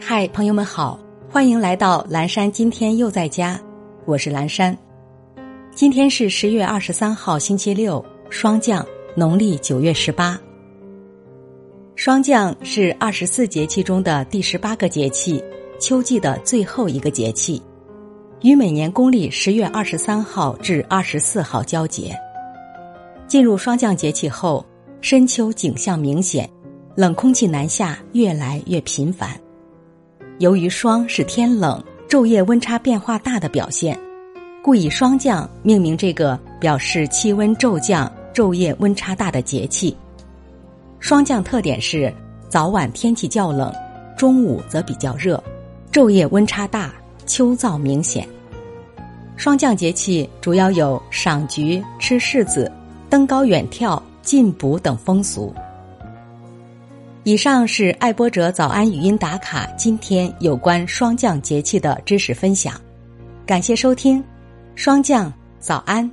嗨，朋友们好，欢迎来到蓝山。今天又在家，我是蓝山。今天是十月二十三号，星期六，霜降，农历九月十八。霜降是二十四节气中的第十八个节气，秋季的最后一个节气，与每年公历十月二十三号至二十四号交节。进入霜降节气后，深秋景象明显，冷空气南下越来越频繁。由于霜是天冷、昼夜温差变化大的表现，故以霜降命名这个表示气温骤降、昼夜温差大的节气。霜降特点是早晚天气较冷，中午则比较热，昼夜温差大，秋燥明显。霜降节气主要有赏菊、吃柿子、登高远眺、进补等风俗。以上是爱播者早安语音打卡，今天有关霜降节气的知识分享，感谢收听，霜降早安。